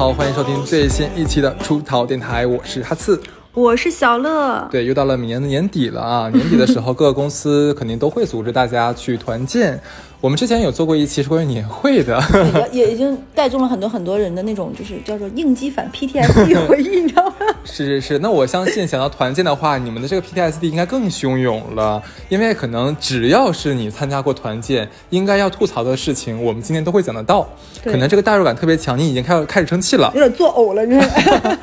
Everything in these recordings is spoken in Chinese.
好，欢迎收听最新一期的出逃电台，我是哈刺。我是小乐，对，又到了明年的年底了啊！年底的时候，各个公司肯定都会组织大家去团建。我们之前有做过一期是关于年会的，也也已经带动了很多很多人的那种，就是叫做应激反 PTSD 回忆，你知道吗？是是是，那我相信想要团建的话，你们的这个 PTSD 应该更汹涌了，因为可能只要是你参加过团建，应该要吐槽的事情，我们今天都会讲得到。可能这个代入感特别强，你已经开始开始生气了，有点作呕了，你知道吗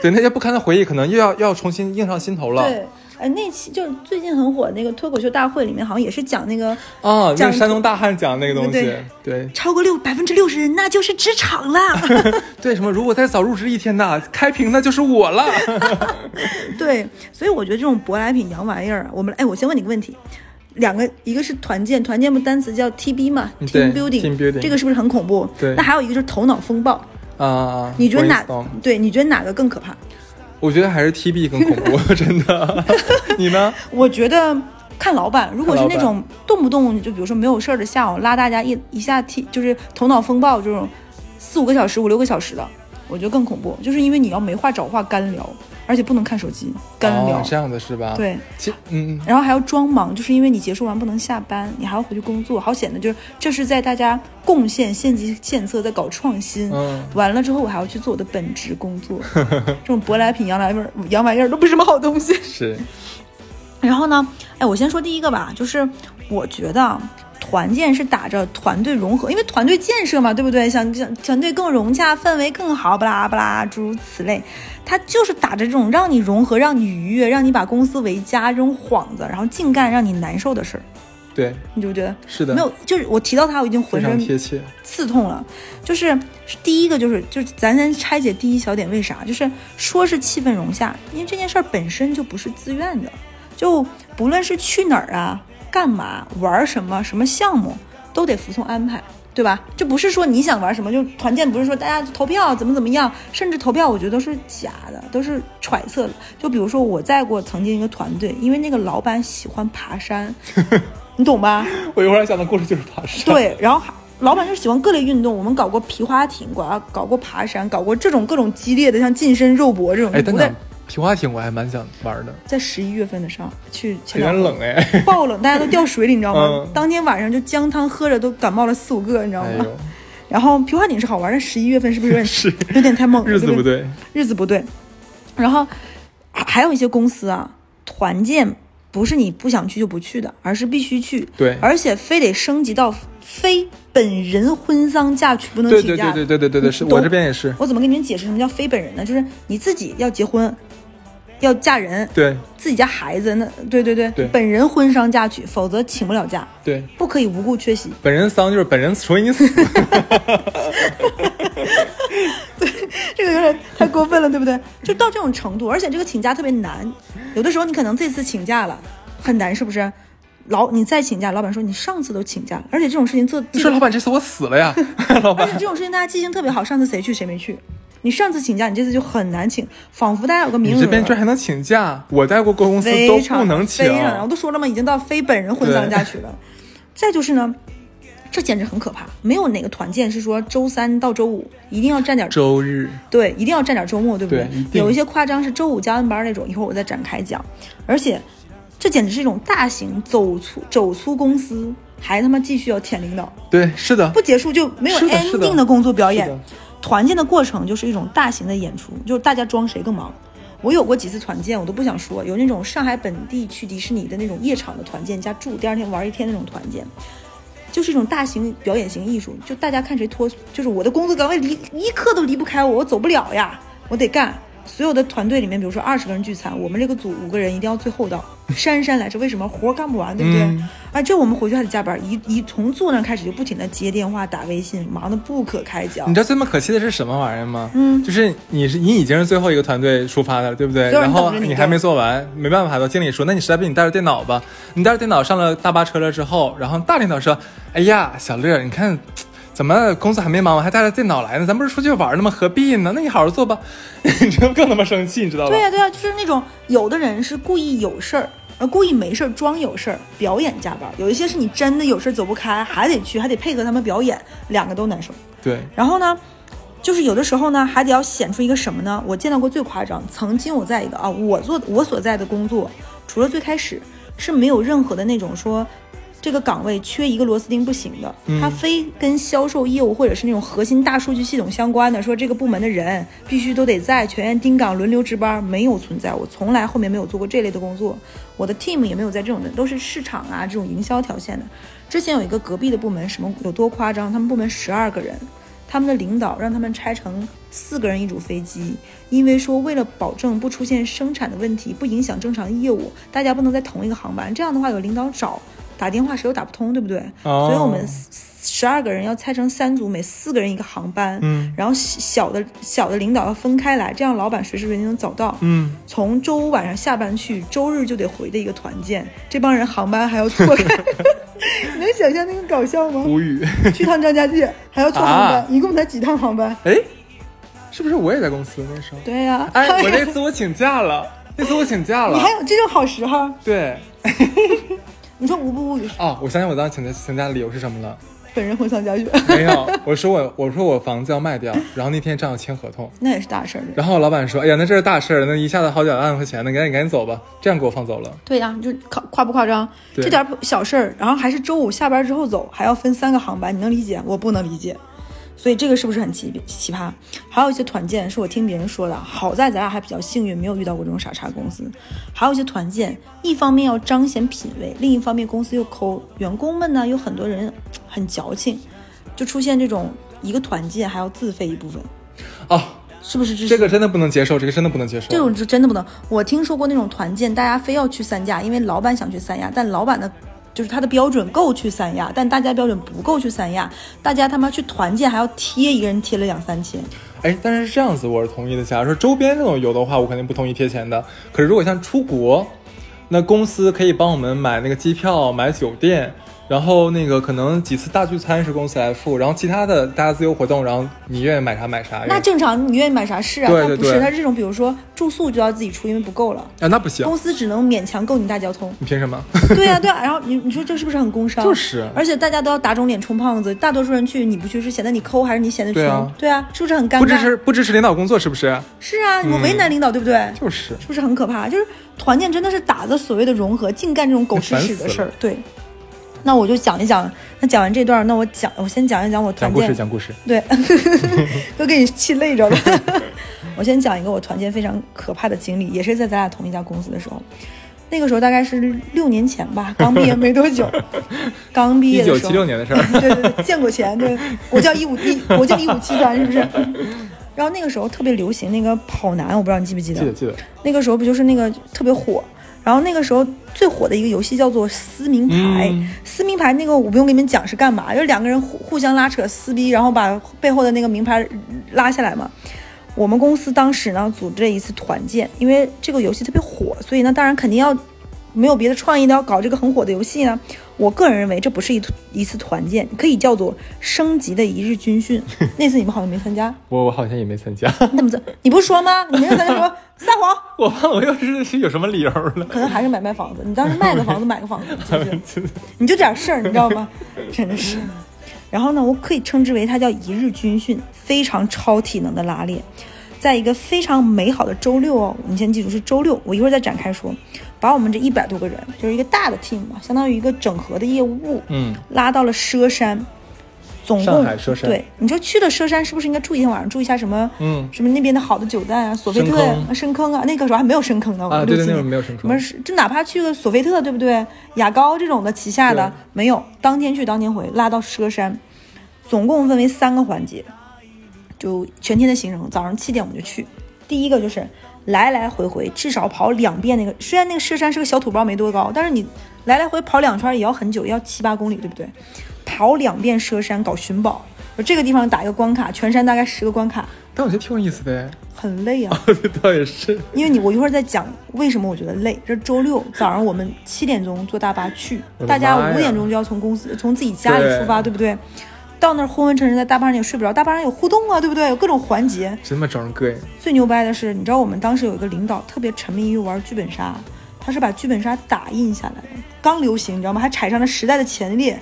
对那些不堪的回忆，可能又要又要重新映上心头了。对。哎，那期就是最近很火那个脱口秀大会里面，好像也是讲那个哦，讲山东大汉讲那个东西，对，超过六百分之六十人那就是职场了。对，什么如果再早入职一天呐，开屏那就是我了。对，所以我觉得这种舶来品洋玩意儿，我们哎，我先问你个问题，两个，一个是团建，团建不单词叫 TB 嘛，team building，这个是不是很恐怖？对，那还有一个就是头脑风暴啊，你觉得哪？对，你觉得哪个更可怕？我觉得还是 T B 更恐怖，真的。你呢？我觉得看老板，如果是那种动不动就比如说没有事儿的下午拉大家一一下 T，就是头脑风暴这种四五个小时、五六个小时的，我觉得更恐怖，就是因为你要没话找话干聊。而且不能看手机，干聊这样的是吧？对，其嗯，然后还要装忙，就是因为你结束完不能下班，你还要回去工作，好显得就是这是在大家贡献献计献策，在搞创新。嗯，完了之后我还要去做我的本职工作，这种舶来品洋来味儿洋玩意儿都不是什么好东西。是。然后呢，哎，我先说第一个吧，就是我觉得。团建是打着团队融合，因为团队建设嘛，对不对？想想团队更融洽，氛围更好，巴拉巴拉，诸如此类。他就是打着这种让你融合、让你愉悦、让你把公司为家这种幌子，然后净干让你难受的事儿。对，你觉不觉得？是的。没有，就是我提到他，我已经浑身贴切刺痛了。就是第一个，就是就是咱先拆解第一小点，为啥？就是说是气氛融洽，因为这件事儿本身就不是自愿的，就不论是去哪儿啊。干嘛玩什么什么项目都得服从安排，对吧？这不是说你想玩什么就团建，不是说大家投票怎么怎么样，甚至投票我觉得都是假的，都是揣测的。就比如说我在过曾经一个团队，因为那个老板喜欢爬山，你懂吧？我一会儿想的故事就是爬山。对，然后老板就喜欢各类运动，我们搞过皮划艇，搞搞过爬山，搞过这种各种激烈的，像近身肉搏这种。哎，等等。皮划艇我还蛮想玩的，在十一月份的上去，有点冷哎，爆冷，大家都掉水里，你知道吗？当天晚上就姜汤喝着都感冒了四五个，你知道吗？然后皮划艇是好玩，但十一月份是不是有点是有点太猛？日子不对，日子不对。然后还有一些公司啊，团建不是你不想去就不去的，而是必须去，对，而且非得升级到非本人婚丧嫁娶不能请假。对对对对对对对，是我这边也是。我怎么跟你们解释什么叫非本人呢？就是你自己要结婚。要嫁人，对自己家孩子，那对对对，本人婚丧嫁娶，否则请不了假，对，不可以无故缺席。本人丧就是本人除非你死。对，这个有点太过分了，对不对？就到这种程度，而且这个请假特别难，有的时候你可能这次请假了很难，是不是？老你再请假，老板说你上次都请假了，而且这种事情做，你说老板这次我死了呀，老板。而且这种事情大家记性特别好，上次谁去谁没去。你上次请假，你这次就很难请，仿佛大家有个名额。你这边居然还能请假？我在过公司都不能请。非常，我都说了嘛，已经到非本人婚丧嫁娶了。再就是呢，这简直很可怕。没有哪个团建是说周三到周五一定要占点周日，对，一定要占点周末，对不对？有一些夸张是周五加完班那种，一会儿我再展开讲。而且，这简直是一种大型走粗走粗公司，还他妈继续要舔领导。对，是的，不结束就没有 ending 的工作表演。团建的过程就是一种大型的演出，就是大家装谁更忙。我有过几次团建，我都不想说。有那种上海本地去迪士尼的那种夜场的团建加住，第二天玩一天那种团建，就是一种大型表演型艺术。就大家看谁脱，就是我的工作岗位离一刻都离不开我，我走不了呀，我得干。所有的团队里面，比如说二十个人聚餐，我们这个组五个人一定要最后到，姗姗来迟。为什么活干不完，对不对？啊，这我们回去还得加班，一一从坐那开始就不停的接电话、打微信，忙得不可开交。你知道最么可气的是什么玩意儿吗？嗯，就是你是你已经是最后一个团队出发的，对不对？然后你还没做完，没办法，经理说，那你实在不行你带着电脑吧。你带着电脑上了大巴车了之后，然后大领导说，哎呀，小乐，你看。怎么工作还没忙完，还带着电脑来呢？咱不是出去玩呢吗？何必呢？那你好好做吧。你这更他妈生气，你知道吧？对呀对呀，就是那种有的人是故意有事儿，呃，故意没事儿装有事儿，表演加班；有一些是你真的有事儿走不开，还得去，还得配合他们表演，两个都难受。对。然后呢，就是有的时候呢，还得要显出一个什么呢？我见到过最夸张，曾经我在一个啊，我做我所在的工作，除了最开始是没有任何的那种说。这个岗位缺一个螺丝钉不行的，他非跟销售业务或者是那种核心大数据系统相关的，说这个部门的人必须都得在全员盯岗轮流值班，没有存在。我从来后面没有做过这类的工作，我的 team 也没有在这种的，都是市场啊这种营销条线的。之前有一个隔壁的部门，什么有多夸张？他们部门十二个人，他们的领导让他们拆成四个人一组飞机，因为说为了保证不出现生产的问题，不影响正常业务，大家不能在同一个航班。这样的话，有领导找。打电话谁都打不通，对不对？所以我们十二个人要拆成三组，每四个人一个航班。嗯，然后小的小的领导要分开来，这样老板随时随地能找到。嗯，从周五晚上下班去，周日就得回的一个团建，这帮人航班还要错开，能想象那个搞笑吗？无语。去趟张家界还要错航班，一共才几趟航班？哎，是不是我也在公司那时候？对呀。哎，我那次我请假了，那次我请假了。你还有这种好时候？对。你说无不无语哦，我想想，我当时请假请假的理由是什么了？本人回乡家去。没有，我说我 我说我房子要卖掉，然后那天正好签合同，那也是大事儿。然后老板说：“哎呀，那这是大事儿，那一下子好几百万块钱，那赶紧赶紧走吧。”这样给我放走了。对呀，就夸夸不夸张？这点小事儿，然后还是周五下班之后走，还要分三个航班，你能理解？我不能理解。所以这个是不是很奇奇葩？还有一些团建是我听别人说的，好在咱俩还比较幸运，没有遇到过这种傻叉公司。还有一些团建，一方面要彰显品味，另一方面公司又抠，员工们呢有很多人很矫情，就出现这种一个团建还要自费一部分。哦，是不是这个真的不能接受？这个真的不能接受。这种是真的不能。我听说过那种团建，大家非要去三亚，因为老板想去三亚，但老板的。就是他的标准够去三亚，但大家标准不够去三亚，大家他妈去团建还要贴一个人贴了两三千。哎，但是这样子我是同意的。假如说周边这种游的话，我肯定不同意贴钱的。可是如果像出国，那公司可以帮我们买那个机票、买酒店。然后那个可能几次大聚餐是公司来付，然后其他的大家自由活动，然后你愿意买啥买啥。那正常，你愿意买啥是啊？对不是，他这种比如说住宿就要自己出，因为不够了啊，那不行，公司只能勉强够你大交通。你凭什么？对呀对呀，然后你你说这是不是很工伤？就是，而且大家都要打肿脸充胖子，大多数人去你不去是显得你抠还是你显得穷？对啊，对啊，是不是很尴尬？不支持不支持领导工作是不是？是啊，你们为难领导对不对？就是，是不是很可怕？就是团建真的是打着所谓的融合，净干这种狗吃屎的事儿，对。那我就讲一讲，那讲完这段，那我讲，我先讲一讲我团建。讲故事，讲故事。对，都给你气累着了。我先讲一个我团建非常可怕的经历，也是在咱俩同一家公司的时候。那个时候大概是六年前吧，刚毕业没多久。刚毕业的时候。一九七六年的事儿。对对对，见过钱。对，国教一五一，国教一五七三，是不是？然后那个时候特别流行那个跑男，我不知道你记不记得？记得记得。那个时候不就是那个特别火？然后那个时候最火的一个游戏叫做撕名牌，撕名牌那个我不用给你们讲是干嘛，就是两个人互互相拉扯撕逼，然后把背后的那个名牌拉下来嘛。我们公司当时呢组织了一次团建，因为这个游戏特别火，所以呢当然肯定要。没有别的创意的要搞这个很火的游戏呢？我个人认为这不是一一次团建，可以叫做升级的一日军训。那次你们好像没参加，我我好像也没参加。你怎么你不是说吗？你没有参加，说撒谎。我忘了，我又是是有什么理由了？可能还是买卖房子。你当时卖个房子，买个房子，你就点事儿，你知道吗？真的是。然后呢，我可以称之为它叫一日军训，非常超体能的拉练，在一个非常美好的周六哦，你先记住是周六，我一会儿再展开说。把我们这一百多个人，就是一个大的 team 嘛，相当于一个整合的业务部，嗯，拉到了佘山，总共对，你说去了佘山是不是应该住一天晚上，住一下什么，嗯，什么那边的好的酒店啊，索菲特呀，深坑。啊，那个时候还没有深坑呢，啊，对对，那会儿没有深坑，什么就哪怕去个索菲特，对不对？雅高这种的旗下的没有，当天去当天回，拉到佘山，总共分为三个环节，就全天的行程，早上七点我们就去，第一个就是。来来回回至少跑两遍那个，虽然那个佘山是个小土包没多高，但是你来来回跑两圈也要很久，要七八公里，对不对？跑两遍佘山搞寻宝，这个地方打一个关卡，全山大概十个关卡。但我觉得挺有意思的，很累啊。倒也是，因为你我一会儿再讲为什么我觉得累。这周六早上我们七点钟坐大巴去，大家五点钟就要从公司从自己家里出发，对不对？到那儿昏昏沉沉，在大巴上也睡不着。大巴上有互动啊，对不对？有各种环节，真他妈招人膈应。最牛掰的是，你知道我们当时有一个领导特别沉迷于玩剧本杀，他是把剧本杀打印下来的，刚流行，你知道吗？还踩上了时代的前列，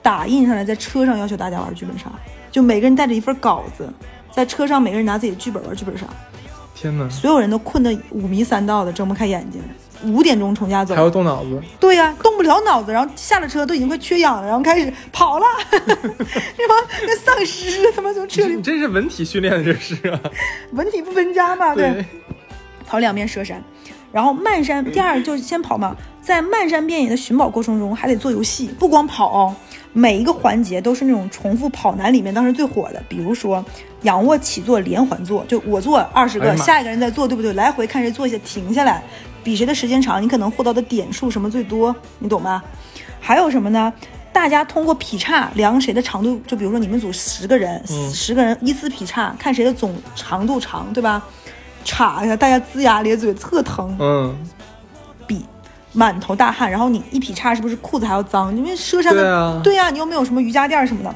打印上来，在车上要求大家玩剧本杀，就每个人带着一份稿子，在车上每个人拿自己的剧本玩剧本杀。天哪！所有人都困得五迷三道的，睁不开眼睛。五点钟从家走，还要动脑子。对呀，动不了脑子，然后下了车都已经快缺氧了，然后开始跑了，是吧？跟丧尸他妈从车里。你这是文体训练的，这是啊。文体不分家嘛？对。跑两遍佘山，然后漫山第二就是先跑嘛，在漫山遍野的寻宝过程中还得做游戏，不光跑，哦每一个环节都是那种重复跑男里面当时最火的，比如说仰卧起坐连环坐，就我做二十个，下一个人再做，对不对？来回看谁做一下，停下来。比谁的时间长，你可能获得的点数什么最多，你懂吗？还有什么呢？大家通过劈叉量谁的长度，就比如说你们组十个人，十个人依次劈叉，看谁的总长度长，对吧？叉一下，大家龇牙咧嘴，特疼。嗯。比满头大汗，然后你一劈叉，是不是裤子还要脏？因为佘山的，对呀，你又没有什么瑜伽垫什么的。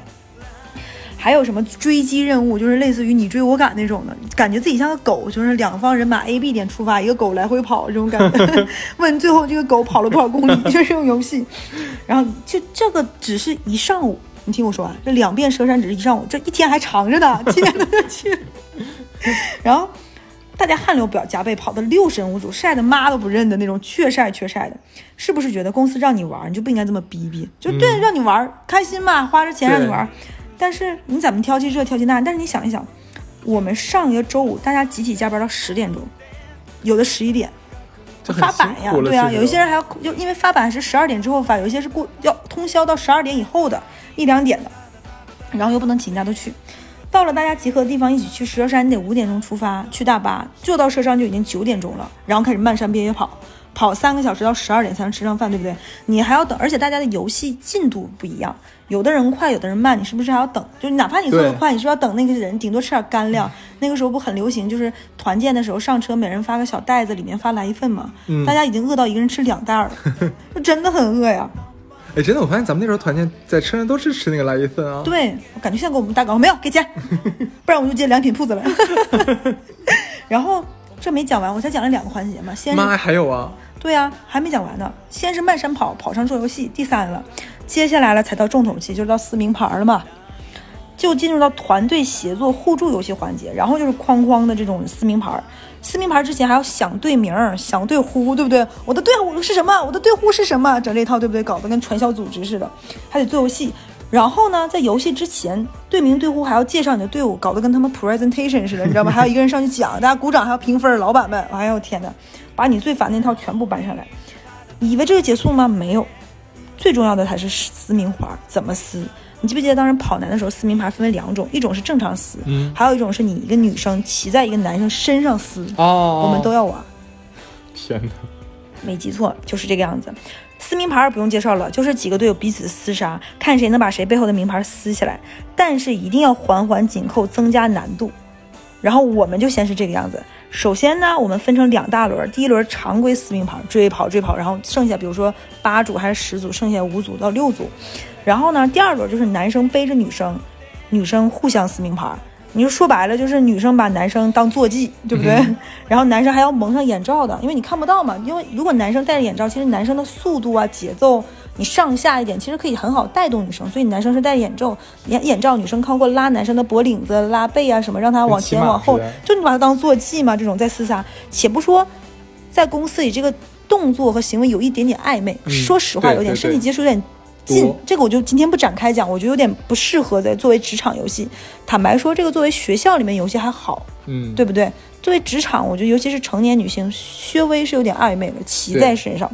还有什么追击任务，就是类似于你追我赶那种的，感觉自己像个狗，就是两方人马 A、B 点出发，一个狗来回跑这种感觉。问最后这个狗跑了多少公里，就是这种游戏。然后就这个只是一上午，你听我说完，这两遍佘山只是一上午，这一天还长着呢，天哪去！然后大家汗流表浃背，跑的六神无主，晒的妈都不认的那种，缺晒缺晒的，是不是觉得公司让你玩，你就不应该这么逼逼？就对，让你玩开心嘛，花着钱让你玩。但是你怎么挑剔这挑剔那？但是你想一想，我们上一个周五大家集体加班到十点钟，有的十一点发版呀，对啊，有一些人还要就因为发版是十二点之后发，有一些是过要通宵到十二点以后的一两点的，然后又不能请假都去，到了大家集合的地方一起去佘山，你得五点钟出发去大巴，坐到佘山就已经九点钟了，然后开始漫山遍野跑。跑三个小时到十二点才能吃上饭，对不对？你还要等，而且大家的游戏进度不一样，有的人快，有的人慢，你是不是还要等？就哪怕你做的快，你是不是要等那个人顶多吃点干粮。那个时候不很流行，就是团建的时候上车，每人发个小袋子，里面发来一份嘛。大家已经饿到一个人吃两袋了，真的很饿呀。哎，真的，我发现咱们那时候团建在车上都是吃那个来一份啊。对，我感觉像给我们打广告，没有给钱，不然我们就接良品铺子了。然后这没讲完，我才讲了两个环节嘛。先妈还有啊。对呀，还没讲完呢。先是慢山跑，跑上做游戏，第三了。接下来了才到重头戏，就是到撕名牌了嘛。就进入到团队协作互助游戏环节，然后就是哐哐的这种撕名牌。撕名牌之前还要想队名，想队呼，对不对？我的队伍是什么？我的队呼是什么？整这一套对不对？搞得跟传销组织似的，还得做游戏。然后呢，在游戏之前，队名队呼还要介绍你的队伍，搞得跟他们 presentation 似的，你知道吗？还有一个人上去讲，大家鼓掌，还要评分，老板们，哎呦天哪！把你最烦那套全部搬上来，以为这个结束吗？没有，最重要的还是撕名牌，怎么撕？你记不记得当时跑男的时候撕名牌分为两种，一种是正常撕，嗯，还有一种是你一个女生骑在一个男生身上撕，哦，我们都要玩。天哪，没记错，就是这个样子。撕名牌不用介绍了，就是几个队友彼此厮杀，看谁能把谁背后的名牌撕下来，但是一定要环环紧扣，增加难度。然后我们就先是这个样子。首先呢，我们分成两大轮，第一轮常规撕名牌，追跑追跑，然后剩下比如说八组还是十组，剩下五组到六组。然后呢，第二轮就是男生背着女生，女生互相撕名牌。你就说白了，就是女生把男生当坐骑，对不对？然后男生还要蒙上眼罩的，因为你看不到嘛。因为如果男生戴着眼罩，其实男生的速度啊、节奏。你上下一点，其实可以很好带动女生，所以男生是戴着眼罩，眼眼罩，女生靠过拉男生的脖领子、拉背啊什么，让他往前往后，就你把他当坐骑嘛，这种在厮杀。且不说在公司里这个动作和行为有一点点暧昧，说实话有点身体接触有点近，这个我就今天不展开讲，我觉得有点不适合在作为职场游戏。坦白说，这个作为学校里面游戏还好，嗯，对不对？作为职场，我觉得尤其是成年女性，稍微是有点暧昧了，骑在身上。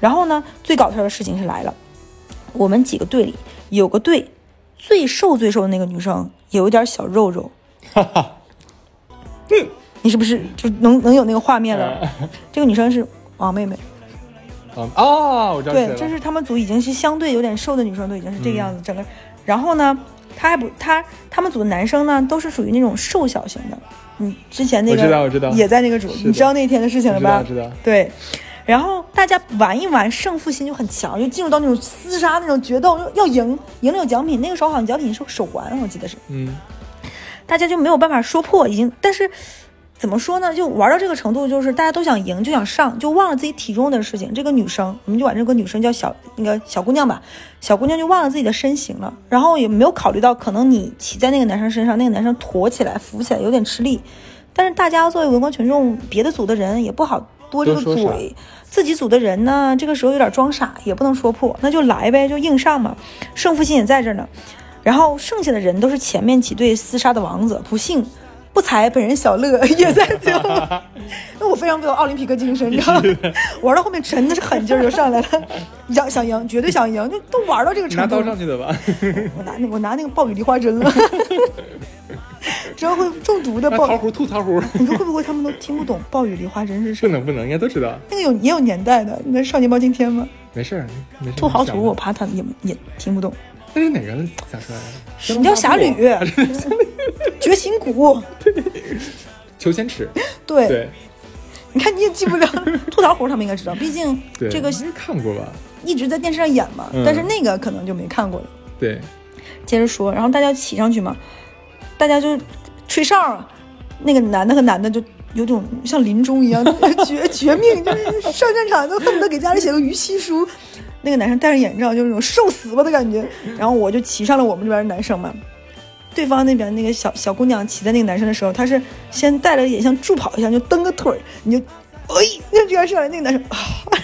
然后呢，最搞笑的事情是来了，我们几个队里有个队最瘦最瘦的那个女生有一点小肉肉，哈哈，你是不是就能能有那个画面了？这个女生是王妹妹，啊我知道，对，这是他们组已经是相对有点瘦的女生都已经是这个样子，整个，然后呢，他还不他他们组的男生呢都是属于那种瘦小型的，嗯，之前那个我知道我知道也在那个组，你知道那天的事情了吧？知道，对。然后大家玩一玩，胜负心就很强，就进入到那种厮杀那种决斗，要赢，赢了有奖品。那个时候好像奖品是手环，我记得是。嗯。大家就没有办法说破，已经，但是怎么说呢？就玩到这个程度，就是大家都想赢，就想上，就忘了自己体重的事情。这个女生，我们就管这个女生叫小那个小姑娘吧。小姑娘就忘了自己的身形了，然后也没有考虑到，可能你骑在那个男生身上，那个男生驮起来、扶起来有点吃力。但是大家作为围观群众，别的组的人也不好多这个嘴，自己组的人呢，这个时候有点装傻，也不能说破，那就来呗，就硬上嘛。胜负心也在这呢。然后剩下的人都是前面几队厮杀的王子，不幸。不才，本人小乐也在最后。那我非常没有奥林匹克精神，你知道吗？玩到后面真的是狠劲儿就上来了，想想赢，绝对想赢，就都玩到这个程度。拿刀上去的吧？我拿那我拿那个暴雨梨花针了，知道会中毒的。桃核吐桃核。你说会不会他们都听不懂暴雨梨花针是什么？不能不能，应该都知道。那个有也有年代的，那少年包青天吗？没事儿，吐豪图我怕他也也听不懂。那是哪个想出来的？神雕侠侣，绝情谷，裘千尺。对对，你看你也记不了，吐槽猴他们应该知道，毕竟这个看过吧？一直在电视上演嘛，但是那个可能就没看过了。对，接着说，然后大家骑上去嘛，大家就吹哨，那个男的和男的就有种像临终一样 绝绝命，就是上战场都恨不得给家里写个逾期书。那个男生戴着眼罩，就是那种受死吧的感觉。然后我就骑上了我们这边的男生嘛。对方那边那个小小姑娘骑在那个男生的时候，她是先戴了眼，像助跑一样，就蹬个腿儿，你就，哎，那这样上来，那个男生，啊，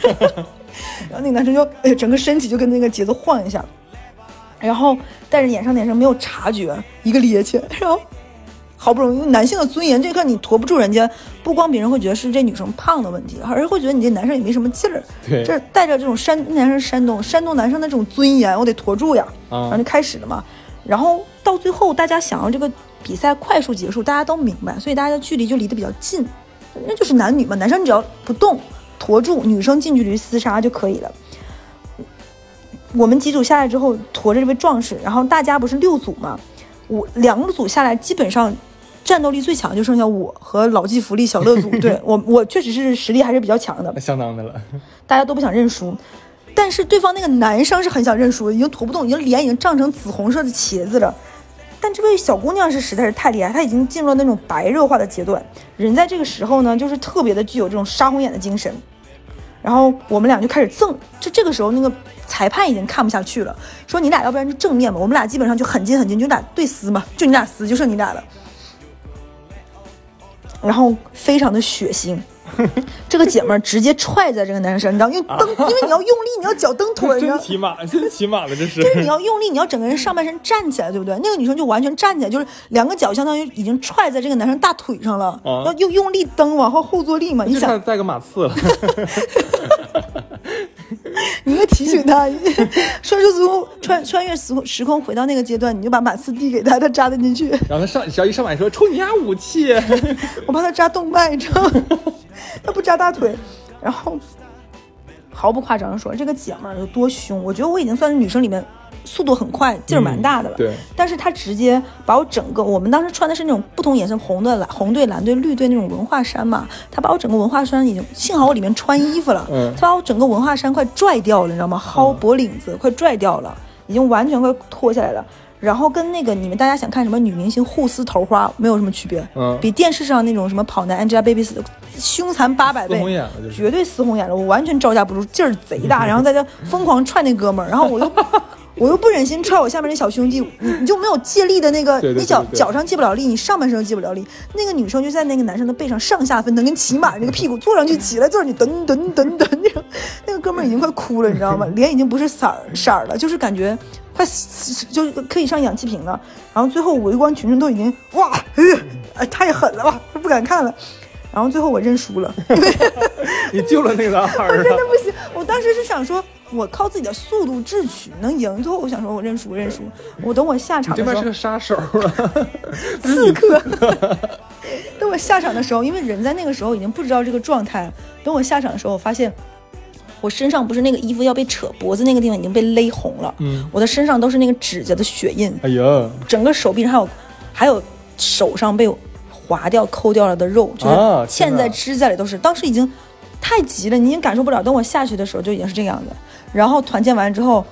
然后那个男生就，哎，整个身体就跟那个节奏晃一下。然后戴着眼上的男生没有察觉，一个趔趄，然后。好不容易，男性的尊严，这刻你驮不住人家，不光别人会觉得是这女生胖的问题，而是会觉得你这男生也没什么劲儿。对，这带着这种山男生山东山东男生的这种尊严，我得驮住呀。然后就开始了嘛。然后到最后，大家想要这个比赛快速结束，大家都明白，所以大家的距离就离得比较近，那就是男女嘛。男生只要不动，驮住女生近距离厮杀就可以了。我们几组下来之后，驮着这位壮士，然后大家不是六组嘛，我两组下来基本上。战斗力最强就剩下我和老骥伏枥小乐组，对我我确实是实力还是比较强的，相当的了。大家都不想认输，但是对方那个男生是很想认输，已经驮不动，已经脸已经涨成紫红色的茄子了。但这位小姑娘是实在是太厉害，她已经进入了那种白热化的阶段。人在这个时候呢，就是特别的具有这种杀红眼的精神。然后我们俩就开始蹭，就这个时候那个裁判已经看不下去了，说你俩要不然就正面吧，我们俩基本上就很近很近，就俩对撕嘛，就你俩撕，就剩你俩了。然后非常的血腥，这个姐们儿直接踹在这个男生身上，因为蹬，因为你要用力，你要脚蹬腿，真骑马，真骑马了，这是。就是你要用力，你要整个人上半身站起来，对不对？那个女生就完全站起来，就是两个脚相当于已经踹在这个男生大腿上了，要又用力蹬，往后后坐力嘛。你想带个马刺了。你应该提醒他，穿出时空穿穿越时时空回到那个阶段，你就把马刺递给他，他扎得进去。然后他上，只要一上来说：“抽你家武器！” 我怕他扎动脉，你知道吗？他不扎大腿。然后毫不夸张的说，这个姐们儿有多凶？我觉得我已经算是女生里面。速度很快，劲儿蛮大的了。对，但是她直接把我整个，我们当时穿的是那种不同颜色，红的蓝、红队、蓝队、绿队那种文化衫嘛。她把我整个文化衫已经，幸好我里面穿衣服了。嗯。她把我整个文化衫快拽掉了，你知道吗？薅脖领子，快拽掉了，已经完全快脱下来了。然后跟那个你们大家想看什么女明星互撕头花没有什么区别。嗯。比电视上那种什么跑男 Angelababy 凶残八百倍，绝对撕红眼了。我完全招架不住，劲儿贼大。然后在这疯狂踹那哥们儿，然后我又。我又不忍心踹我下面那小兄弟，你你就没有借力的那个，你脚脚上借不了力，你上半身借不了力。那个女生就在那个男生的背上上下分腾，跟骑马那个屁股坐上去起来，就是你噔噔噔噔那个，那个哥们儿已经快哭了，你知道吗？脸已经不是色儿色儿了，就是感觉快死，就可以上氧气瓶了。然后最后围观群众都已经哇，哎太狠了吧，不敢看了。然后最后我认输了，你救了那个二，真的不行。我当时是想说。我靠自己的速度智取能赢，最后我想说，我认输，认输。我等我下场的时候，对面是个杀手啊，刺客。等我下场的时候，因为人在那个时候已经不知道这个状态。等我下场的时候，我发现我身上不是那个衣服要被扯脖子那个地方已经被勒红了，嗯，我的身上都是那个指甲的血印，哎呀，整个手臂上还有还有手上被划掉、抠掉了的肉，就是嵌在指甲里都是。当时已经太急了，你已经感受不了。等我下去的时候，就已经是这个样子。然后团建完之后，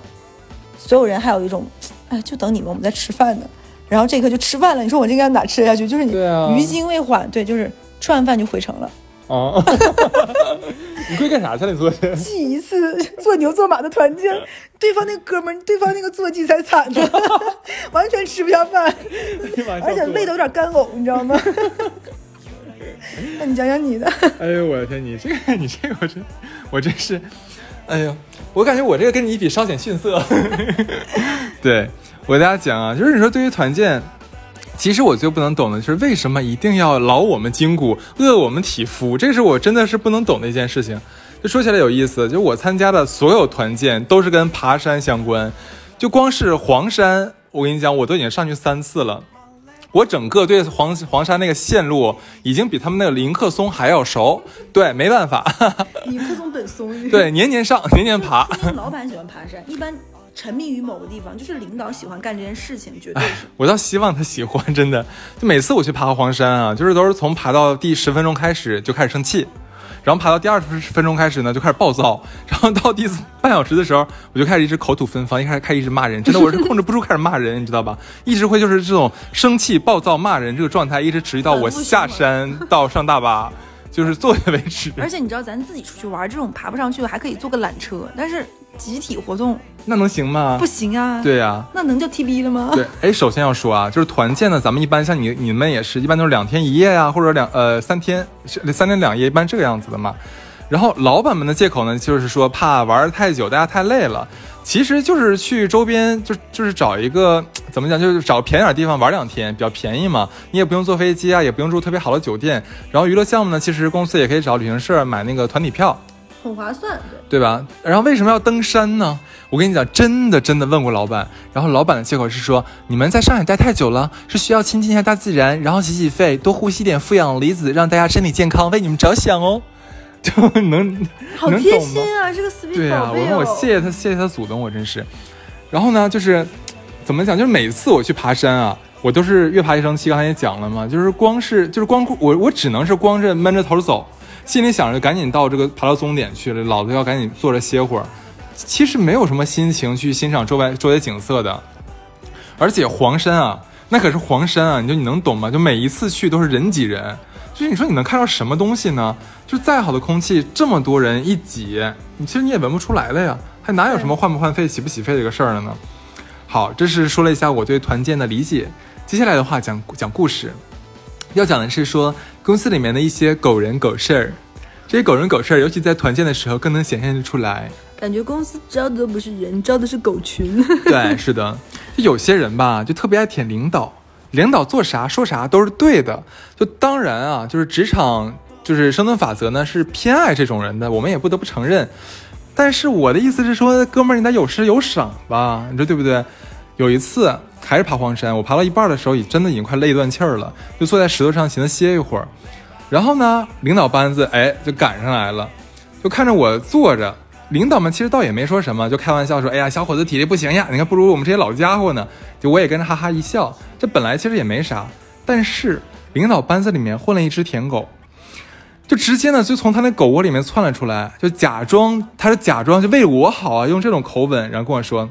所有人还有一种，哎，就等你们，我们在吃饭呢。然后这一刻就吃饭了。你说我应该哪吃得下去？就是你余惊未缓，对，就是吃完饭就回城了。哦，你会干啥去？你昨天记一次做牛做马的团建，对方那哥们儿，对方那个坐骑才惨呢，完全吃不下饭，而且胃都有点干呕，你知道吗？那你讲讲你的。哎呦我的天，你这个你这个我真我真是，哎呦，我感觉我这个跟你一比稍显逊色。对我给大家讲啊，就是你说对于团建。其实我最不能懂的就是为什么一定要劳我们筋骨，饿我们体肤，这是我真的是不能懂的一件事情。就说起来有意思，就我参加的所有团建都是跟爬山相关，就光是黄山，我跟你讲，我都已经上去三次了，我整个对黄黄山那个线路已经比他们那个林克松还要熟。对，没办法，林克松本松。对，年年上，年年爬。老板喜欢爬山，一般。沉迷于某个地方，就是领导喜欢干这件事情，绝对是。我倒希望他喜欢，真的。就每次我去爬黄山啊，就是都是从爬到第十分钟开始就开始生气，然后爬到第二十分钟开始呢就开始暴躁，然后到第四半小时的时候我就开始一直口吐芬芳，一开始开始一直骂人，真的我是控制不住开始骂人，你知道吧？一直会就是这种生气、暴躁、骂人这个状态一直持续到我下山到上大巴，就是坐下为止。而且你知道，咱自己出去玩这种爬不上去的还可以坐个缆车，但是。集体活动那能行吗？不行啊。对呀，那能叫 T B 了吗？对，哎，首先要说啊，就是团建呢，咱们一般像你你们也是一般都是两天一夜啊，或者两呃三天三天两夜，一般这个样子的嘛。然后老板们的借口呢，就是说怕玩太久，大家太累了。其实就是去周边就就是找一个怎么讲，就是找便宜点地方玩两天，比较便宜嘛。你也不用坐飞机啊，也不用住特别好的酒店。然后娱乐项目呢，其实公司也可以找旅行社买那个团体票。很划算，对对吧？然后为什么要登山呢？我跟你讲，真的真的问过老板，然后老板的借口是说，你们在上海待太久了，是需要亲近一下大自然，然后洗洗肺，多呼吸点负氧离子，让大家身体健康，为你们着想哦。就能好贴心啊，这个 sweet 对啊，我说我谢谢他，谢谢他祖宗，我真是。然后呢，就是怎么讲？就是每次我去爬山啊，我都是越爬越生气。刚才也讲了嘛，就是光是就是光我我只能是光着闷着头走。心里想着赶紧到这个爬到终点去了，老子要赶紧坐着歇会儿。其实没有什么心情去欣赏周围周围景色的。而且黄山啊，那可是黄山啊，你就你能懂吗？就每一次去都是人挤人，就是你说你能看到什么东西呢？就再好的空气，这么多人一挤，你其实你也闻不出来了呀，还哪有什么换不换肺、洗不洗肺这个事儿了呢？好，这是说了一下我对团建的理解。接下来的话讲讲故事。要讲的是说公司里面的一些狗人狗事儿，这些狗人狗事儿，尤其在团建的时候更能显现的出来。感觉公司招的都不是人，招的是狗群。对，是的，就有些人吧，就特别爱舔领导，领导做啥说啥都是对的。就当然啊，就是职场就是生存法则呢，是偏爱这种人的，我们也不得不承认。但是我的意思是说，哥们儿，你得有失有赏吧，你说对不对？有一次。还是爬黄山，我爬到一半的时候，也真的已经快累断气儿了，就坐在石头上寻思歇一会儿。然后呢，领导班子哎就赶上来了，就看着我坐着，领导们其实倒也没说什么，就开玩笑说：“哎呀，小伙子体力不行呀，你看不如我们这些老家伙呢。”就我也跟着哈哈一笑，这本来其实也没啥。但是领导班子里面混了一只舔狗，就直接呢就从他那狗窝里面窜了出来，就假装他是假装就为我好啊，用这种口吻，然后跟我说：“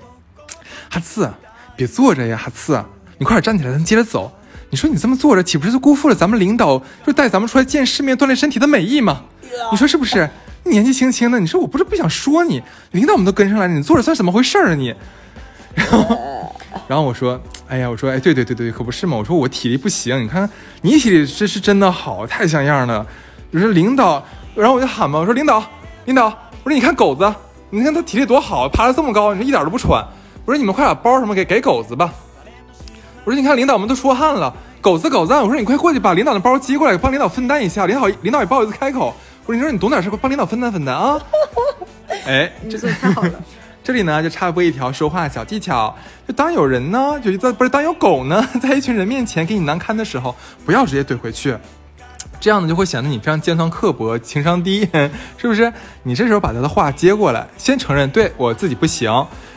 哈次。”别坐着呀，哈次，你快点站起来，咱接着走。你说你这么坐着，岂不是就辜负了咱们领导就带咱们出来见世面、锻炼身体的美意吗？你说是不是？年纪轻轻的，你说我不是不想说你，领导们都跟上来了，你坐着算怎么回事啊你？然后，然后我说，哎呀，我说，哎，对对对对，可不是嘛。我说我体力不行，你看你体力这是真的好，太像样了。我说领导，然后我就喊嘛，我说领导，领导，我说你看狗子，你看他体力多好，爬得这么高，你说一点都不喘。我说你们快把包什么给给狗子吧。我说你看领导们都出汗了，狗子狗子，我说你快过去把领导的包接过来，帮领导分担一下。领导领导也不好意思开口。我说你说你懂点事，帮领导分担分担啊。哎，这太好了。这里呢就插播一条说话小技巧，就当有人呢，就在不是当有狗呢，在一群人面前给你难堪的时候，不要直接怼回去，这样呢就会显得你非常尖酸刻薄、情商低，是不是？你这时候把他的话接过来，先承认对我自己不行。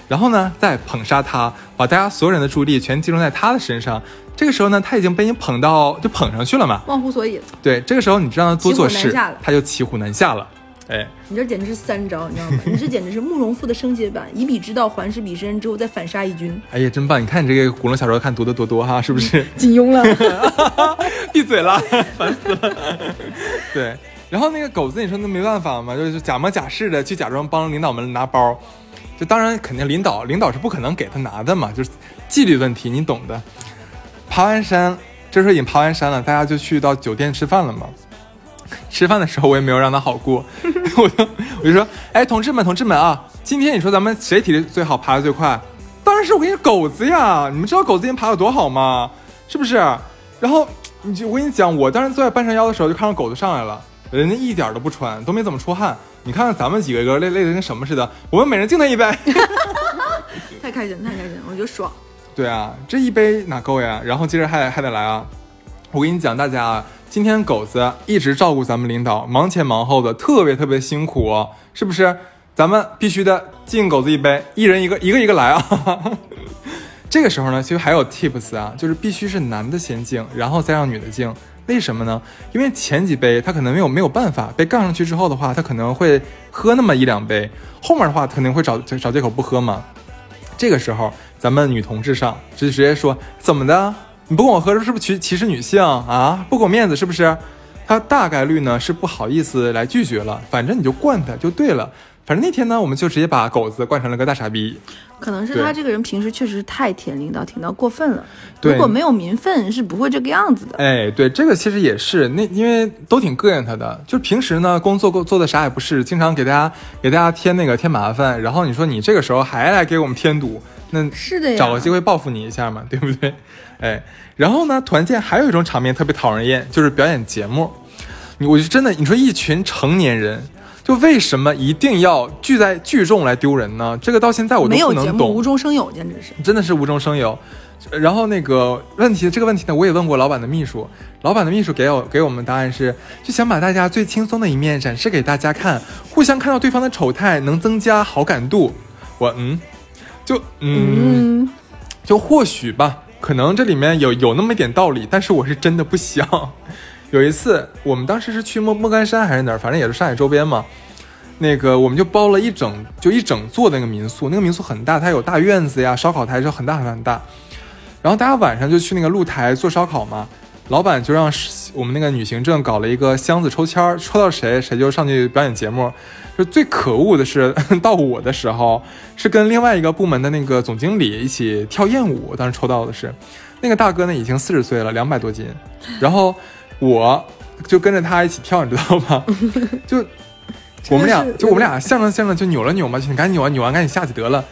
然后呢，再捧杀他，把大家所有人的注意力全集中在他的身上。这个时候呢，他已经被你捧到就捧上去了嘛，忘乎所以。对，这个时候你让他多做事，他就骑虎难下了。哎，你这简直是三招，你知道吗？你这简直是慕容复的升级版，以彼之道还施彼身之后再反杀一军。哎呀，真棒！你看你这个古龙小说看读的多多哈，是不是？金庸了，闭嘴了，烦死了。对，然后那个狗子，你说那没办法嘛，就是假模假式的去假装帮领导们拿包，就当然肯定领导领导是不可能给他拿的嘛，就是纪律问题，你懂的。爬完山，这时候已经爬完山了，大家就去到酒店吃饭了嘛。吃饭的时候我也没有让他好过，我就我就说，哎，同志们，同志们啊，今天你说咱们谁体力最好，爬的最快？当然是我跟你狗子呀！你们知道狗子今天爬的多好吗？是不是？然后你就我跟你讲，我当时坐在半山腰的时候，就看到狗子上来了，人家一点都不喘，都没怎么出汗。你看看咱们几个个累累的跟什么似的，我们每人敬他一杯，太开心，太开心，我就爽。对啊，这一杯哪够呀？然后接着还还得来啊！我跟你讲，大家啊。今天狗子一直照顾咱们领导，忙前忙后的，特别特别辛苦，是不是？咱们必须的敬狗子一杯，一人一个，一个一个来啊！这个时候呢，其实还有 tips 啊，就是必须是男的先敬，然后再让女的敬。为什么呢？因为前几杯他可能没有没有办法被杠上去之后的话，他可能会喝那么一两杯，后面的话肯定会找找借口不喝嘛。这个时候咱们女同志上就直接说怎么的？你不跟我喝，是不是歧歧视女性啊？不给我面子是不是？他大概率呢是不好意思来拒绝了。反正你就惯他就对了。反正那天呢，我们就直接把狗子惯成了个大傻逼。可能是他这个人平时确实太舔领导，舔到过分了。如果没有民愤，是不会这个样子的。哎，对，这个其实也是那，因为都挺膈应他的。就平时呢，工作做的啥也不是，经常给大家给大家添那个添麻烦。然后你说你这个时候还来给我们添堵。那是的呀，找个机会报复你一下嘛，对不对？哎，然后呢，团建还有一种场面特别讨人厌，就是表演节目。你，我就真的，你说一群成年人，就为什么一定要聚在聚众来丢人呢？这个到现在我都不能懂。无中生有，简直是，真的是无中生有。然后那个问题，这个问题呢，我也问过老板的秘书，老板的秘书给我给我们答案是，就想把大家最轻松的一面展示给大家看，互相看到对方的丑态，能增加好感度。我嗯。就嗯，就或许吧，可能这里面有有那么一点道理，但是我是真的不想。有一次，我们当时是去莫莫干山还是哪儿，反正也是上海周边嘛。那个我们就包了一整就一整座那个民宿，那个民宿很大，它有大院子呀，烧烤台就很大很大。然后大家晚上就去那个露台做烧烤嘛。老板就让我们那个女行政搞了一个箱子抽签儿，抽到谁谁就上去表演节目。就最可恶的是，到我的时候是跟另外一个部门的那个总经理一起跳艳舞。当时抽到的是那个大哥呢，已经四十岁了，两百多斤。然后我就跟着他一起跳，你知道吗？就我们俩，就我们俩相声相声就扭了扭嘛，就你赶紧扭啊扭完赶紧下去得了。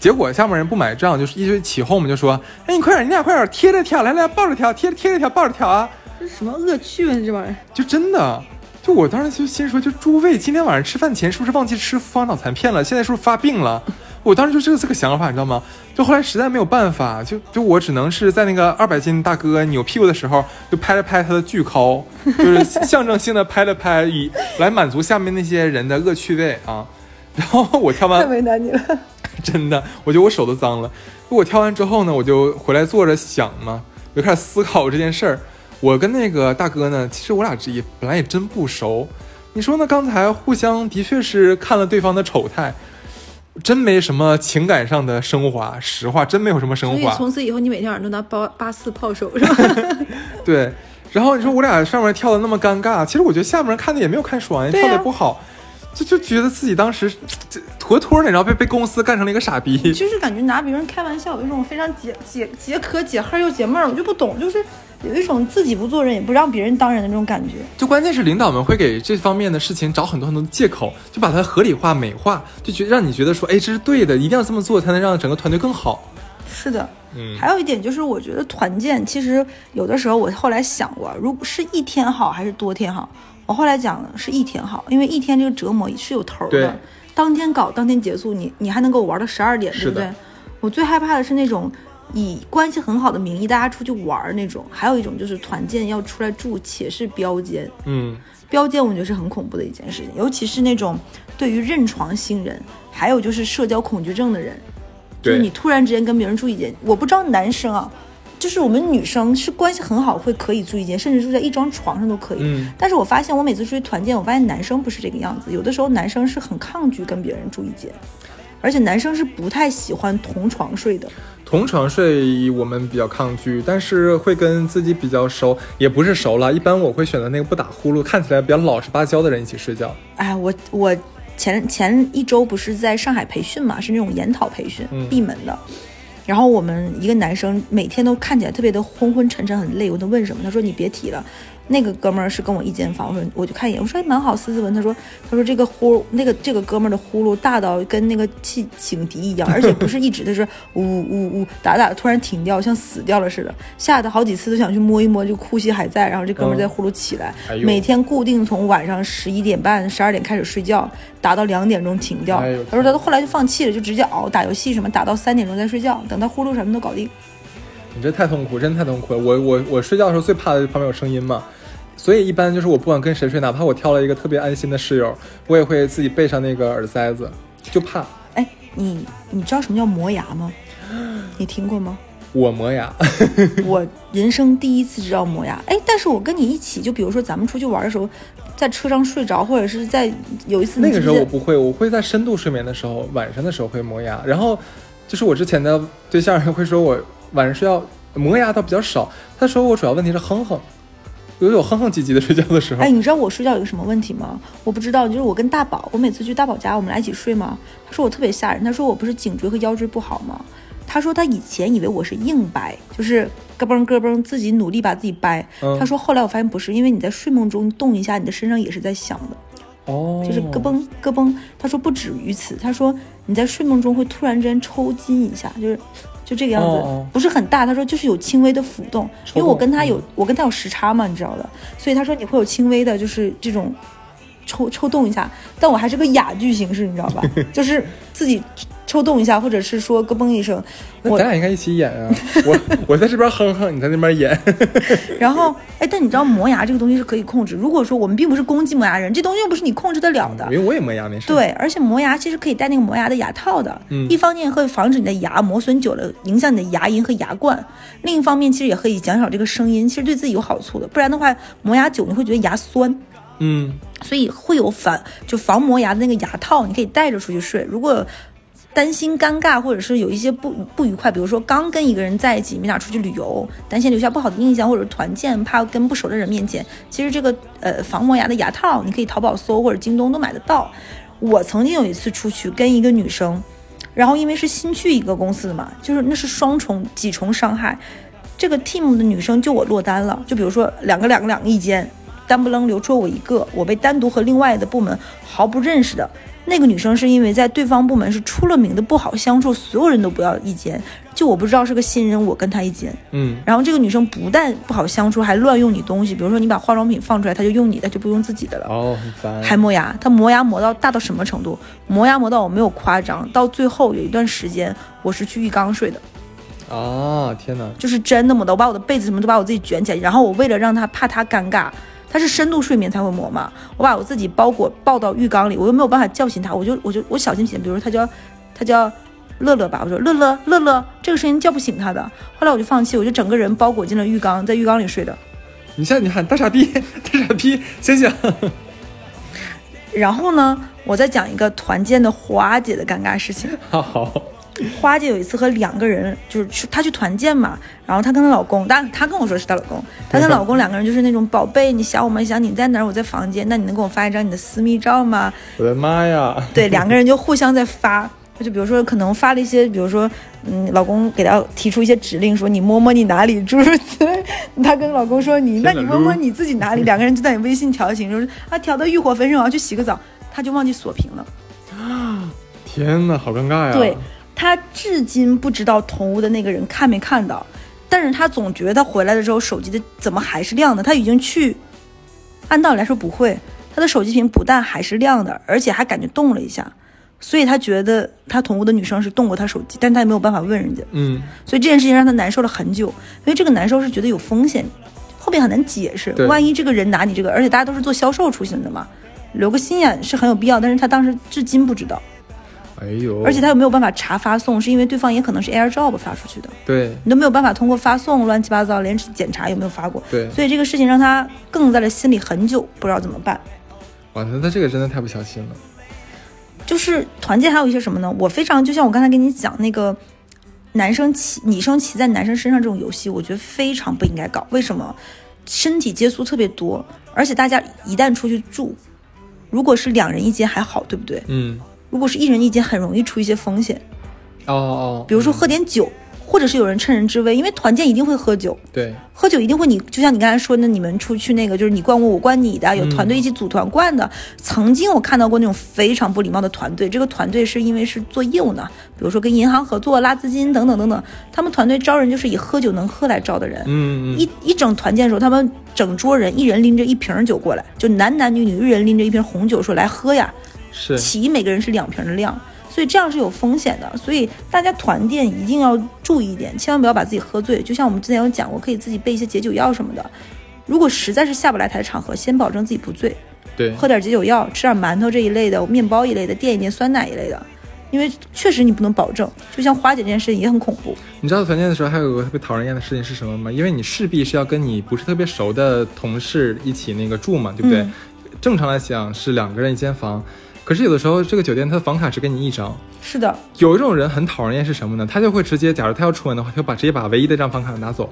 结果下面人不买账，就是一堆起哄嘛，就说：“哎，你快点，你俩快点贴着跳，来来抱着跳，贴着贴着跳，抱着跳啊！”这是什么恶趣味？这玩意儿就真的，就我当时就心说，就诸位今天晚上吃饭前是不是忘记吃方脑残片了？现在是不是发病了？我当时就这个这个想法，你知道吗？就后来实在没有办法，就就我只能是在那个二百斤大哥扭屁股的时候，就拍了拍他的巨尻，就是象征性的拍了拍，以来满足下面那些人的恶趣味啊。然后我跳完，太为难你了。真的，我觉得我手都脏了。我跳完之后呢，我就回来坐着想嘛，我就开始思考这件事儿。我跟那个大哥呢，其实我俩也本来也真不熟。你说呢？刚才互相的确是看了对方的丑态，真没什么情感上的升华。实话，真没有什么升华。从此以后，你每天晚上都拿八八四泡手是吧？对。然后你说我俩上面跳的那么尴尬，其实我觉得下面人看的也没有看爽，也跳的不好。就就觉得自己当时这妥妥的，然后被被公司干成了一个傻逼，就是感觉拿别人开玩笑，有一种非常解解解渴解恨又解闷儿，我就不懂，就是有一种自己不做人也不让别人当人的那种感觉。就关键是领导们会给这方面的事情找很多很多的借口，就把它合理化、美化，就觉让你觉得说，哎，这是对的，一定要这么做才能让整个团队更好。是的，嗯，还有一点就是，我觉得团建其实有的时候，我后来想过，如果是一天好还是多天好？我后来讲的是一天好，因为一天这个折磨是有头的，当天搞当天结束，你你还能给我玩到十二点，对不对？我最害怕的是那种以关系很好的名义大家出去玩那种，还有一种就是团建要出来住，且是标间，嗯，标间我觉得是很恐怖的一件事情，尤其是那种对于认床新人，还有就是社交恐惧症的人，就是你突然之间跟别人住一间，我不知道男生啊。就是我们女生是关系很好，会可以住一间，甚至住在一张床上都可以。嗯。但是我发现我每次出去团建，我发现男生不是这个样子，有的时候男生是很抗拒跟别人住一间，而且男生是不太喜欢同床睡的。同床睡我们比较抗拒，但是会跟自己比较熟，也不是熟了。一般我会选择那个不打呼噜、看起来比较老实巴交的人一起睡觉。哎，我我前前一周不是在上海培训嘛，是那种研讨培训，闭门的。然后我们一个男生每天都看起来特别的昏昏沉沉，很累。我都问什么？他说你别提了。那个哥们儿是跟我一间房，我说我就看一眼，我说蛮好，斯斯文。他说他说这个呼那个这个哥们儿的呼噜大到跟那个气警笛一样，而且不是一直的是呜呜呜打打，突然停掉，像死掉了似的，吓得好几次都想去摸一摸，就呼吸还在，然后这哥们儿再呼噜起来，每天固定从晚上十一点半十二点开始睡觉，打到两点钟停掉。他说他后来就放弃了，就直接熬打游戏什么，打到三点钟再睡觉，等他呼噜什么都搞定。你这太痛苦，真太痛苦了。我我我睡觉的时候最怕的旁边有声音嘛。所以一般就是我不管跟谁睡，哪怕我挑了一个特别安心的室友，我也会自己备上那个耳塞子，就怕。哎，你你知道什么叫磨牙吗？你听过吗？我磨牙，我人生第一次知道磨牙。哎，但是我跟你一起，就比如说咱们出去玩的时候，在车上睡着，或者是在有一次那个时候我不会，我会在深度睡眠的时候，晚上的时候会磨牙。然后就是我之前的对象会说我晚上睡觉磨牙倒比较少，他说我主要问题是哼哼。有有哼哼唧唧的睡觉的时候，哎，你知道我睡觉有个什么问题吗？我不知道，就是我跟大宝，我每次去大宝家，我们俩一起睡嘛。他说我特别吓人，他说我不是颈椎和腰椎不好吗？他说他以前以为我是硬掰，就是咯嘣咯嘣自己努力把自己掰。他说后来我发现不是，因为你在睡梦中动一下，你的身上也是在响的。哦，就是咯嘣咯嘣。他说不止于此，他说你在睡梦中会突然之间抽筋一下，就是。就这个样子，不是很大。他说就是有轻微的浮动，因为我跟他有我跟他有时差嘛，你知道的。所以他说你会有轻微的，就是这种抽抽动一下。但我还是个哑剧形式，你知道吧？就是自己。抽动一下，或者是说咯嘣一声，那咱俩应该一起演啊！我我在这边哼哼，你在那边演。然后，哎，但你知道磨牙这个东西是可以控制。如果说我们并不是攻击磨牙人，这东西又不是你控制得了的。因为我也磨牙没事。对，而且磨牙其实可以戴那个磨牙的牙套的。嗯。一方面会防止你的牙磨损久了影响你的牙龈和牙冠，另一方面其实也可以减少这个声音，其实对自己有好处的。不然的话，磨牙久你会觉得牙酸。嗯。所以会有反就防磨牙的那个牙套，你可以带着出去睡。如果担心尴尬，或者是有一些不不愉快，比如说刚跟一个人在一起，没俩出去旅游，担心留下不好的印象，或者团建怕跟不熟的人面前，其实这个呃防磨牙的牙套，你可以淘宝搜或者京东都买得到。我曾经有一次出去跟一个女生，然后因为是新去一个公司的嘛，就是那是双重几重伤害。这个 team 的女生就我落单了，就比如说两个两个两个一间，单不楞留出我一个，我被单独和另外的部门毫不认识的。那个女生是因为在对方部门是出了名的不好相处，所有人都不要一间，就我不知道是个新人，我跟她一间，嗯，然后这个女生不但不好相处，还乱用你东西，比如说你把化妆品放出来，她就用你的，就不用自己的了，哦，很烦，还磨牙，她磨牙磨到大到什么程度？磨牙磨到我没有夸张，到最后有一段时间我是去浴缸睡的，啊，天哪，就是真的磨的，我把我的被子什么都把我自己卷起来，然后我为了让她怕她尴尬。他是深度睡眠才会磨嘛，我把我自己包裹抱到浴缸里，我又没有办法叫醒他，我就我就我小心点，比如他叫他叫乐乐吧，我说乐乐乐乐，这个声音叫不醒他的。后来我就放弃，我就整个人包裹进了浴缸，在浴缸里睡的。你现在你喊大傻逼，大傻逼，醒醒。然后呢，我再讲一个团建的华姐的尴尬事情。好。花姐有一次和两个人，就是去她去团建嘛，然后她跟她老公，但她跟我说是她老公，她跟老公两个人就是那种宝贝，你想我吗？想你在哪儿？我在房间，那你能给我发一张你的私密照吗？我的妈呀！对，两个人就互相在发，就比如说可能发了一些，比如说，嗯，老公给她提出一些指令，说你摸摸你哪里，诸如此类。她跟老公说你，那你摸摸你自己哪里？两个人就在你微信调情，就是啊调的欲火焚身，我要去洗个澡，她就忘记锁屏了。啊！天哪，好尴尬呀！对。他至今不知道同屋的那个人看没看到，但是他总觉得他回来的时候手机的怎么还是亮的？他已经去，按道理来说不会，他的手机屏不但还是亮的，而且还感觉动了一下，所以他觉得他同屋的女生是动过他手机，但他也没有办法问人家。嗯，所以这件事情让他难受了很久，因为这个难受是觉得有风险，后面很难解释，万一这个人拿你这个，而且大家都是做销售出行的嘛，留个心眼是很有必要，但是他当时至今不知道。哎呦，而且他又没有办法查发送，是因为对方也可能是 AirDrop 发出去的，对你都没有办法通过发送乱七八糟连检查有没有发过，对，所以这个事情让他更在了心里很久，不知道怎么办。哇，那他这个真的太不小心了。就是团建还有一些什么呢？我非常就像我刚才跟你讲那个男生骑女生骑在男生身上这种游戏，我觉得非常不应该搞。为什么？身体接触特别多，而且大家一旦出去住，如果是两人一间还好，对不对？嗯。如果是一人一间，很容易出一些风险。哦哦。比如说喝点酒。或者是有人趁人之危，因为团建一定会喝酒，对，喝酒一定会你就像你刚才说的，你们出去那个就是你灌我，我灌你的，有团队一起组团灌的。曾经我看到过那种非常不礼貌的团队，这个团队是因为是做业务呢，比如说跟银行合作拉资金等等等等，他们团队招人就是以喝酒能喝来招的人。嗯嗯一一整团建的时候，他们整桌人一人拎着一瓶酒过来，就男男女女一人拎着一瓶红酒说来喝呀，是，起每个人是两瓶的量。所以这样是有风险的，所以大家团建一定要注意一点，千万不要把自己喝醉。就像我们之前有讲过，可以自己备一些解酒药什么的。如果实在是下不来台的场合，先保证自己不醉，对，喝点解酒药，吃点馒头这一类的，面包一类的，垫一垫酸奶一类的。因为确实你不能保证。就像花姐这件事情也很恐怖。你知道团建的时候还有个特别讨人厌的事情是什么吗？因为你势必是要跟你不是特别熟的同事一起那个住嘛，对不对？正常来讲是两个人一间房。可是有的时候，这个酒店它的房卡只给你一张。是的，有一种人很讨人厌是什么呢？他就会直接，假如他要出门的话，他就把直接把唯一的这张房卡拿走。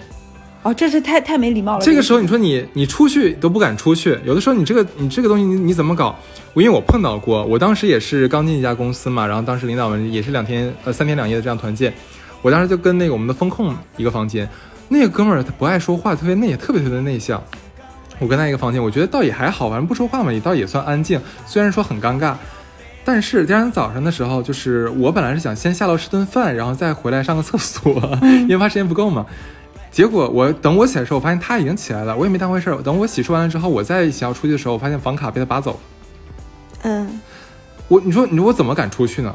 哦，这是太太没礼貌了。这个时候你说你你出去都不敢出去，有的时候你这个你这个东西你你怎么搞？我因为我碰到过，我当时也是刚进一家公司嘛，然后当时领导们也是两天呃三天两夜的这样团建，我当时就跟那个我们的风控一个房间，那个哥们儿他不爱说话，特别内特别特别内向。我跟他一个房间，我觉得倒也还好，反正不说话嘛，也倒也算安静。虽然说很尴尬，但是第二天早上的时候，就是我本来是想先下楼吃顿饭，然后再回来上个厕所，因为怕时间不够嘛。结果我等我起来的时候，我发现他已经起来了，我也没当回事儿。等我洗漱完了之后，我再想要出去的时候，我发现房卡被他拔走了。嗯，我你说你说我怎么敢出去呢？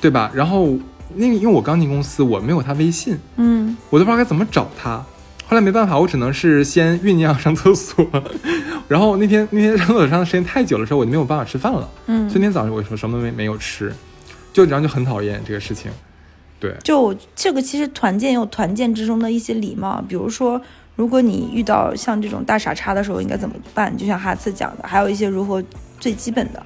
对吧？然后那个因为我刚进公司，我没有他微信，嗯，我都不知道该怎么找他。后来没办法，我只能是先酝酿上厕所，然后那天那天上厕所上的时间太久了之后，我就没有办法吃饭了。嗯，所以那天早上我说什么都没没有吃，就然后就很讨厌这个事情。对，就这个其实团建有团建之中的一些礼貌，比如说如果你遇到像这种大傻叉的时候应该怎么办？就像哈次讲的，还有一些如何最基本的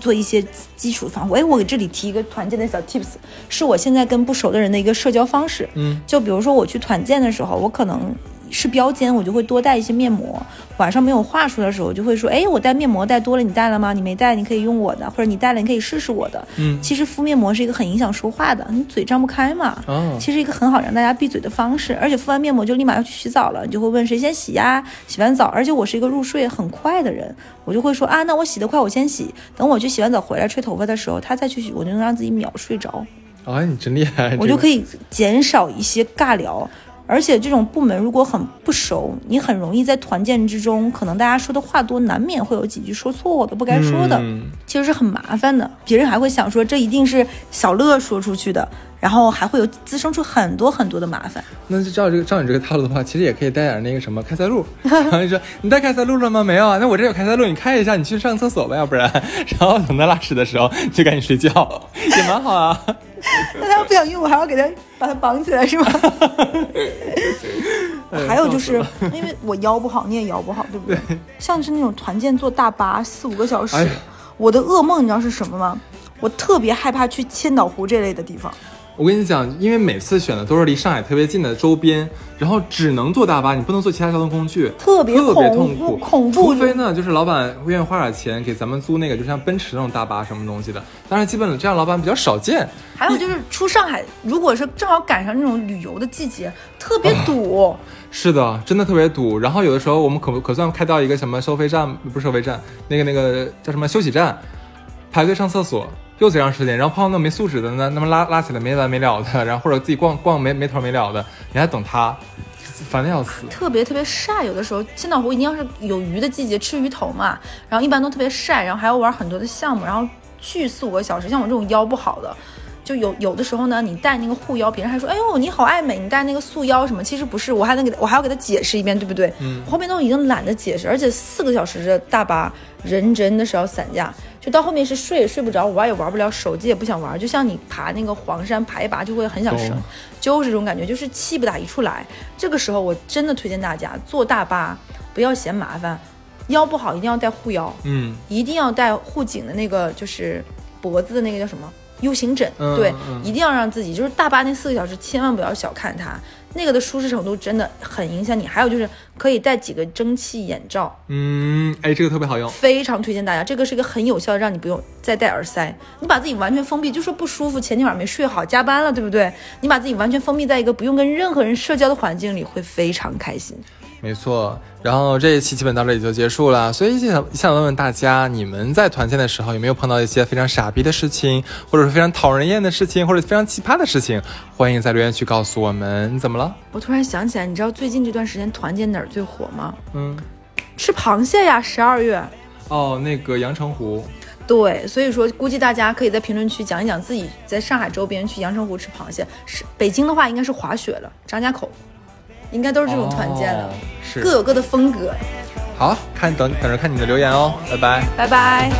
做一些基础防护。哎，我给这里提一个团建的小 tips，是我现在跟不熟的人的一个社交方式。嗯，就比如说我去团建的时候，我可能。是标间，我就会多带一些面膜。晚上没有话说的时候，就会说：“哎，我带面膜带多了，你带了吗？你没带，你可以用我的，或者你带了，你可以试试我的。”嗯，其实敷面膜是一个很影响说话的，你嘴张不开嘛。哦，其实一个很好让大家闭嘴的方式。而且敷完面膜就立马要去洗澡了，你就会问谁先洗呀？洗完澡，而且我是一个入睡很快的人，我就会说啊，那我洗得快，我先洗。等我去洗完澡回来吹头发的时候，他再去洗，我就能让自己秒睡着。哎，你真厉害！我就可以减少一些尬聊。而且这种部门如果很不熟，你很容易在团建之中，可能大家说的话多，难免会有几句说错的、不该说的，其实是很麻烦的。别人还会想说这一定是小乐说出去的，然后还会有滋生出很多很多的麻烦。那就照这个照你这个套路的话，其实也可以带点那个什么开塞露。然后就说你带开塞露了吗？没有啊，那我这有开塞露，你开一下，你去上厕所吧，要不然，然后等他拉屎的时候就赶紧睡觉，也蛮好啊。那他要不想用，我还要给他把他绑起来是吗？还有就是因为我腰不好，你也腰不好，对不对？像是那种团建坐大巴四五个小时，我的噩梦你知道是什么吗？我特别害怕去千岛湖这类的地方。我跟你讲，因为每次选的都是离上海特别近的周边，然后只能坐大巴，你不能坐其他交通工具，特别特别痛苦，恐怖。除非呢，就是老板愿意花点钱给咱们租那个，就像奔驰那种大巴什么东西的。当然，基本这样老板比较少见。还有就是出上海，如果是正好赶上那种旅游的季节，特别堵。是的，真的特别堵。然后有的时候我们可可算开到一个什么收费站，不是收费站，那个那个叫什么休息站，排队上厕所。又贼长时间，然后碰到那没素质的，那那么拉拉起来没完没了的，然后或者自己逛逛没没头没了的，你还等他，烦的要死。特别特别晒，有的时候千岛湖一定要是有鱼的季节，吃鱼头嘛，然后一般都特别晒，然后还要玩很多的项目，然后去四五个小时，像我这种腰不好的。就有有的时候呢，你戴那个护腰，别人还说，哎呦你好爱美，你戴那个束腰什么？其实不是，我还能给我还要给他解释一遍，对不对？嗯，后面都已经懒得解释，而且四个小时的大巴，人真的是要散架，就到后面是睡也睡不着，玩也玩不了，手机也不想玩，就像你爬那个黄山爬一爬就会很想生，就是这种感觉，就是气不打一处来。这个时候我真的推荐大家坐大巴，不要嫌麻烦，腰不好一定要带护腰，嗯，一定要带护颈的那个，就是脖子的那个叫什么？U 型枕，对，一定要让自己就是大巴那四个小时，千万不要小看它，那个的舒适程度真的很影响你。还有就是可以戴几个蒸汽眼罩，嗯，哎，这个特别好用，非常推荐大家。这个是一个很有效的，让你不用再戴耳塞，你把自己完全封闭，就说不舒服，前天晚上没睡好，加班了，对不对？你把自己完全封闭在一个不用跟任何人社交的环境里，会非常开心。没错，然后这一期基本到这里就结束了，所以想想问问大家，你们在团建的时候有没有碰到一些非常傻逼的事情，或者是非常讨人厌的事情，或者非常奇葩的事情？欢迎在留言区告诉我们。你怎么了？我突然想起来，你知道最近这段时间团建哪儿最火吗？嗯，吃螃蟹呀，十二月。哦，那个阳澄湖。对，所以说估计大家可以在评论区讲一讲自己在上海周边去阳澄湖吃螃蟹。是北京的话，应该是滑雪了，张家口。应该都是这种团建的各有各的风格。好看等等着看你的留言哦拜拜。拜拜